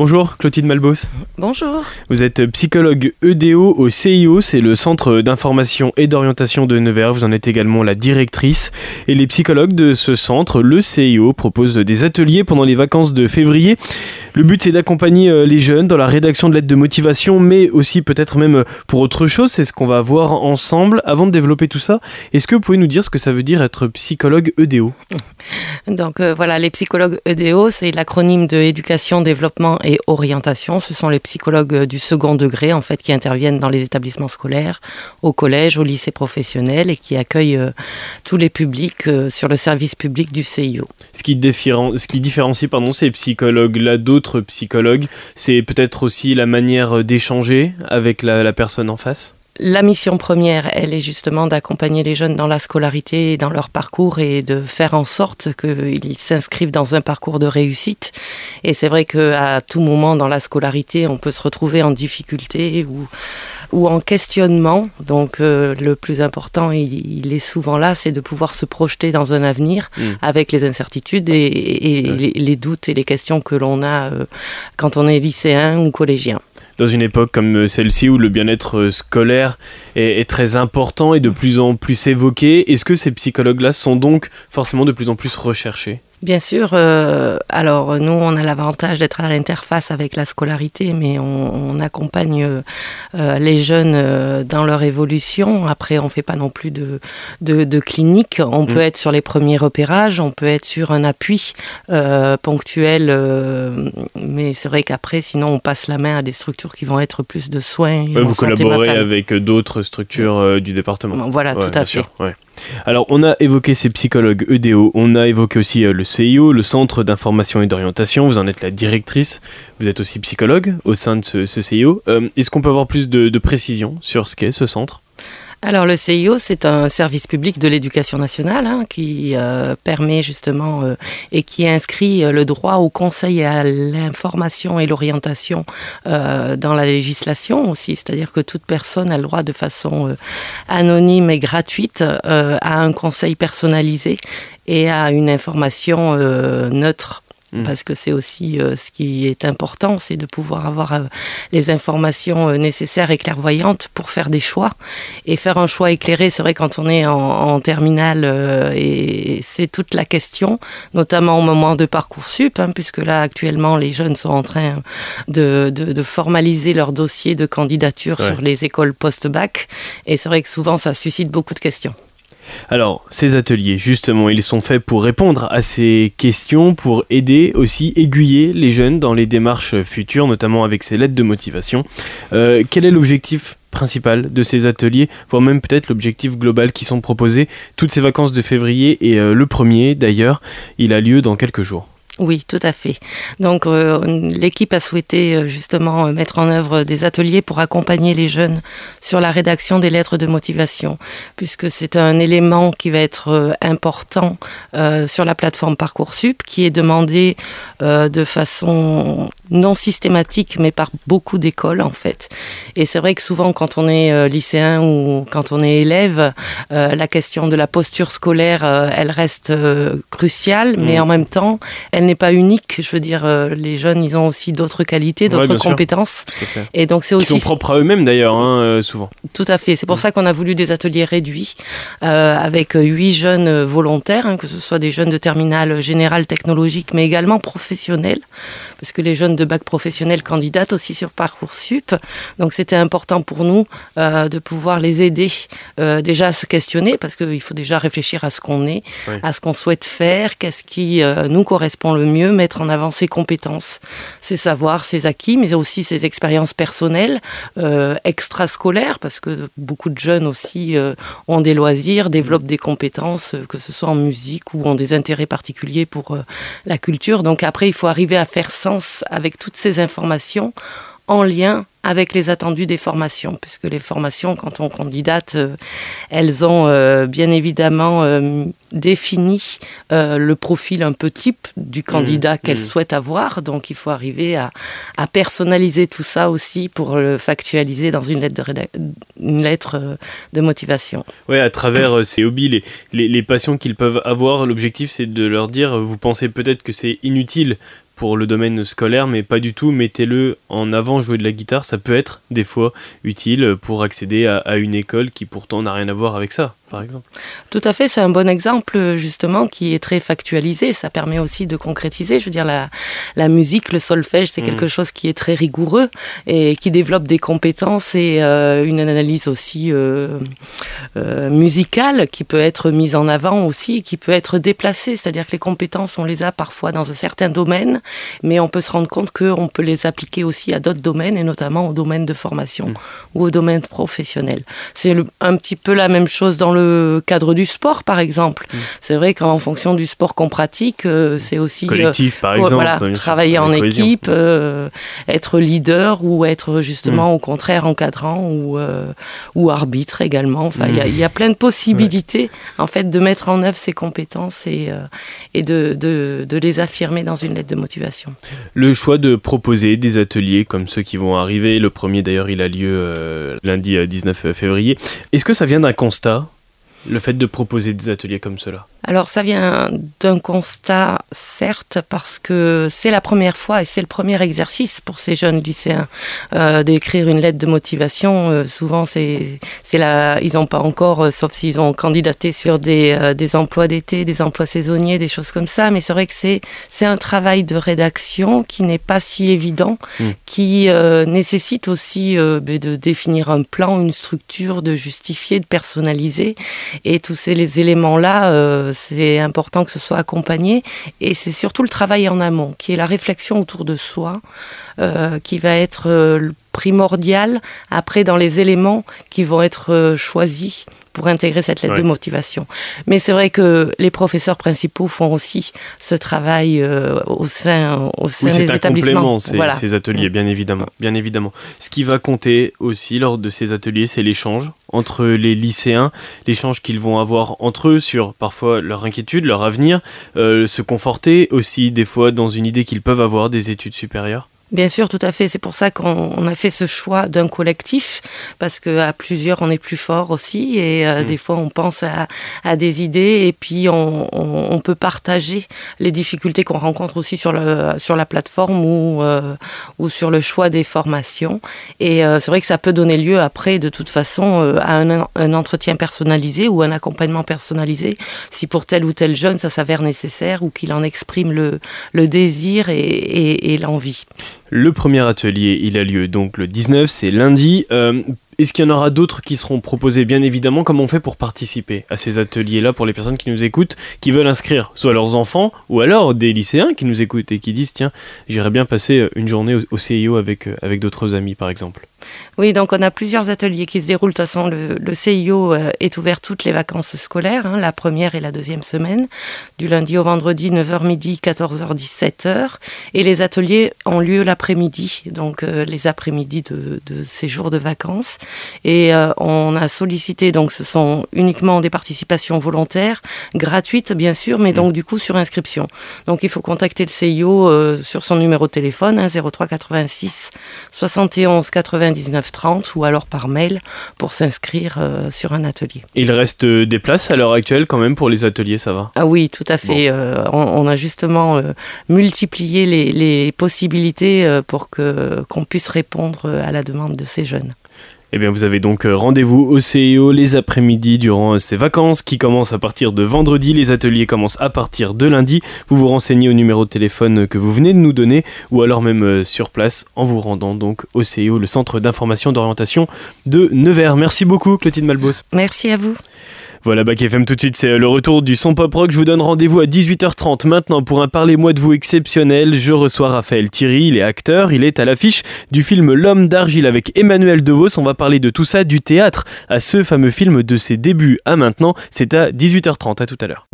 Bonjour Clotilde Malbos. Bonjour. Vous êtes psychologue EDO au CIO, c'est le centre d'information et d'orientation de Nevers. Vous en êtes également la directrice. Et les psychologues de ce centre, le CIO, proposent des ateliers pendant les vacances de février. Le but c'est d'accompagner euh, les jeunes dans la rédaction de lettres de motivation, mais aussi peut-être même euh, pour autre chose. C'est ce qu'on va voir ensemble. Avant de développer tout ça, est-ce que vous pouvez nous dire ce que ça veut dire être psychologue EDO Donc euh, voilà, les psychologues EDO, c'est l'acronyme de éducation, développement et orientation. Ce sont les psychologues du second degré, en fait, qui interviennent dans les établissements scolaires, au collège, au lycée professionnel et qui accueillent euh, tous les publics euh, sur le service public du CIO. Ce qui, ce qui différencie pardon, ces psychologues-là d'autres psychologues, c'est peut-être aussi la manière d'échanger avec la personne en face? La mission première, elle est justement d'accompagner les jeunes dans la scolarité, dans leur parcours et de faire en sorte qu'ils s'inscrivent dans un parcours de réussite. Et c'est vrai qu'à tout moment dans la scolarité, on peut se retrouver en difficulté ou, ou en questionnement. Donc euh, le plus important, il, est souvent là, c'est de pouvoir se projeter dans un avenir mm. avec les incertitudes et, les, doutes et les questions que l'on a euh, quand on est lycéen ou collégien dans une époque comme euh, celle-ci où le bien-être scolaire est, très important et de plus en plus évoqué, est-ce que ces psychologues-là sont donc forcément de plus en plus recherchés? Bien sûr. Euh, alors nous, on a l'avantage d'être à l'interface avec la scolarité, mais on, accompagne euh, les jeunes euh, dans leur évolution. Après, on fait pas non plus de, de, clinique. On peut mm. être sur les premiers repérages, on peut être sur un appui ponctuel, mais c'est vrai qu'après, sinon, on passe la main à des structures qui vont être plus de soins. vous collaborez avec d'autres structures du département. Voilà, tout à fait. Alors, on a évoqué ces psychologues EDO, on a évoqué aussi euh, le CIO, le Centre d'information et d'orientation. Vous en êtes la directrice, vous êtes aussi psychologue au sein de ce, CIO. Euh, est-ce qu'on peut avoir plus de, de précision sur ce qu'est ce centre? Alors le CIO, c'est un service public de l'éducation nationale hein, qui euh, permet justement euh, et qui inscrit euh, le droit au conseil et à l'information et l'orientation dans la législation aussi. C'est-à-dire que toute personne a le droit de façon anonyme et gratuite à un conseil personnalisé et à une information neutre Mm. parce que c'est aussi euh, ce qui est important, c'est de pouvoir avoir euh, les informations euh, nécessaires et clairvoyantes pour faire des choix. Et faire un choix éclairé, c'est vrai quand on est en, terminale, et c'est toute la question, notamment au moment de Parcoursup, hein, puisque là actuellement les jeunes sont en train de, de, formaliser leur dossier de candidature sur les écoles post-bac. Et c'est vrai que souvent ça suscite beaucoup de questions. Alors, ces ateliers, justement, ils sont faits pour répondre à ces questions, pour aider aussi, aiguiller les jeunes dans les démarches futures, notamment avec ces lettres de motivation. Euh, quel est l'objectif principal de ces ateliers, voire même peut-être l'objectif global qui sont proposés toutes ces vacances de février et euh, le premier d'ailleurs, il a lieu dans quelques jours. Oui, tout à fait. Donc euh, l'équipe a souhaité euh, justement euh, mettre en œuvre des ateliers pour accompagner les jeunes sur la rédaction des lettres de motivation, puisque c'est un élément qui va être important sur la plateforme Parcoursup, qui est demandé de façon non systématique, mais par beaucoup d'écoles en fait. Et c'est vrai que souvent quand on est lycéen ou quand on est élève, la question de la posture scolaire, elle reste cruciale, mais mmh. en même temps, elle n'est pas unique. Je veux dire, euh, les jeunes, ils ont aussi d'autres qualités, d'autres compétences. Et donc c'est aussi. Qui sont propres à eux-mêmes d'ailleurs, hein, euh, souvent. Tout à fait. C'est pour mm. ça qu'on a voulu des ateliers réduits euh, avec huit jeunes volontaires, hein, que ce soit des jeunes de terminale générale technologique, mais également professionnels, parce que les jeunes de bac professionnel candidatent aussi sur Parcoursup. Donc c'était important pour nous de pouvoir les aider déjà à se questionner, parce qu'il faut déjà réfléchir à ce qu'on est, à ce qu'on souhaite faire, qu'est-ce qui nous correspond le mieux mettre en avant ses compétences, ses savoirs, ses acquis, mais aussi ses expériences personnelles, euh, extrascolaires, parce que beaucoup de jeunes aussi euh, ont des loisirs, développent des compétences, euh, que ce soit en musique ou ont des intérêts particuliers pour la culture. Donc après, il faut arriver à faire sens avec toutes ces informations en lien avec les attendus des formations, puisque les formations, quand on candidate, euh, elles ont euh, bien évidemment euh, défini le profil un peu type du candidat mmh, qu'elles mmh. souhaitent avoir. Donc il faut arriver à, personnaliser tout ça aussi pour le factualiser dans une lettre de, une lettre de motivation. Oui, à travers ces hobbies, les, les, les passions qu'ils peuvent avoir, l'objectif c'est de leur dire, vous pensez peut-être que c'est inutile pour le domaine scolaire, mais pas du tout. Mettez-le en avant, jouer de la guitare, ça peut être des fois utile pour accéder à une école qui pourtant n'a rien à voir avec ça par exemple. Tout à fait, c'est un bon exemple justement qui est très factualisé. Ça permet aussi de concrétiser. Je veux dire, la, la musique, le solfège, c'est quelque mm. chose qui est très rigoureux et qui développe des compétences et euh, une analyse aussi euh, euh, musicale qui peut être mise en avant aussi, qui peut être déplacée. C'est-à-dire que les compétences, on les a parfois dans un certain domaine, mais on peut se rendre compte qu'on peut les appliquer aussi à d'autres domaines et notamment au domaine de formation mm. ou au domaine professionnel. C'est un petit peu la même chose dans le cadre du sport, par exemple. Mm. C'est vrai qu'en fonction du sport qu'on pratique, euh, c'est aussi collectif, par euh, exemple, travailler en équipe, euh, être leader ou être justement mm. au contraire encadrant ou ou arbitre également. Enfin, il y, a mm. plein de possibilités en fait de mettre en œuvre ces compétences et et de, de, de les affirmer dans une lettre de motivation. Le choix de proposer des ateliers comme ceux qui vont arriver, le premier d'ailleurs il a lieu lundi 19 février. Est-ce que ça vient d'un constat? Le fait de proposer des ateliers comme cela alors ça vient d'un constat, certes, parce que c'est la première fois et c'est le premier exercice pour ces jeunes lycéens euh, d'écrire une lettre de motivation. Euh, souvent, c'est c'est là, ils n'ont pas encore, euh, sauf s'ils ont candidaté sur des, des emplois d'été, des emplois saisonniers, des choses comme ça. Mais c'est vrai que c'est c'est un travail de rédaction qui n'est pas si évident, hmm. qui nécessite aussi ben, de définir un plan, une structure, de justifier, de personnaliser, et tous ces les éléments là c'est important que ce soit accompagné. Et c'est surtout le travail en amont, qui est la réflexion autour de soi, euh, qui va être euh, primordial après dans les éléments qui vont être euh, choisis pour intégrer cette lettre de motivation. Mais c'est vrai que les professeurs principaux font aussi ce travail euh, au sein, au sein des établissements. Ces, voilà. ces ateliers, bien évidemment, bien évidemment. Ce qui va compter aussi lors de ces ateliers, c'est l'échange entre les lycéens, l'échange qu'ils vont avoir entre eux sur parfois leur inquiétude, leur avenir, euh, se conforter aussi des fois dans une idée qu'ils peuvent avoir des études supérieures. Bien sûr, tout à fait. C'est pour ça qu'on a fait ce choix d'un collectif, parce qu'à plusieurs, on est plus fort aussi. Et euh, mm. des fois, on pense à, à, des idées et puis on, on, peut partager les difficultés qu'on rencontre aussi sur, le, sur la plateforme ou, euh, ou sur le choix des formations. Et euh, c'est vrai que ça peut donner lieu après, de toute façon, à un, un, entretien personnalisé ou un accompagnement personnalisé, si pour tel ou tel jeune, ça s'avère nécessaire ou qu'il en exprime le, le désir et, et, et l'envie. Le premier atelier, il a lieu donc le 19, c'est lundi. Euh, est-ce qu'il y en aura d'autres qui seront proposés? Bien évidemment, comment on fait pour participer à ces ateliers-là pour les personnes qui nous écoutent, qui veulent inscrire soit leurs enfants ou alors des lycéens qui nous écoutent et qui disent tiens, j'irais bien passer une journée au, CIO euh, avec d'autres amis par exemple? Oui, donc on a plusieurs ateliers qui se déroulent. De toute façon, le, CIO euh, est ouvert toutes les vacances scolaires, hein, la première et la deuxième semaine, du lundi au vendredi, 9h midi, 14h, 17h. Et les ateliers ont lieu l'après-midi, donc euh, les après-midi de, de, ces jours de vacances. Et euh, on a sollicité, donc ce sont uniquement des participations volontaires, gratuites bien sûr, mais donc du coup sur inscription. Donc il faut contacter le CIO sur son numéro de téléphone, hein, 03 86 71 99 30 ou alors par mail pour s'inscrire euh, sur un atelier. Il reste euh, des places à l'heure actuelle quand même pour les ateliers, ça va? Ah oui, tout à fait. Euh, on, a justement multiplié les, les possibilités pour que qu'on puisse répondre à la demande de ces jeunes. Eh bien, vous avez donc euh, rendez-vous au CIO les après-midi durant euh, ces vacances qui commencent à partir de vendredi. Les ateliers commencent à partir de lundi. Vous vous renseignez au numéro de téléphone que vous venez de nous donner ou alors même euh, sur place en vous rendant donc au CIO, le centre d'information d'orientation de Nevers. Merci beaucoup, Clotilde Malbos. Merci à vous. Voilà, Bac FM tout de suite, c'est le retour du son pop rock. Je vous donne rendez-vous à 18h30 maintenant pour un Parlez-moi de vous exceptionnel. Je reçois Raphaël Thierry, il est acteur, il est à l'affiche du film L'homme d'argile avec Emmanuel DeVos. On va parler de tout ça, du théâtre à ce fameux film de ses débuts à maintenant. C'est à 18h30, à tout à l'heure.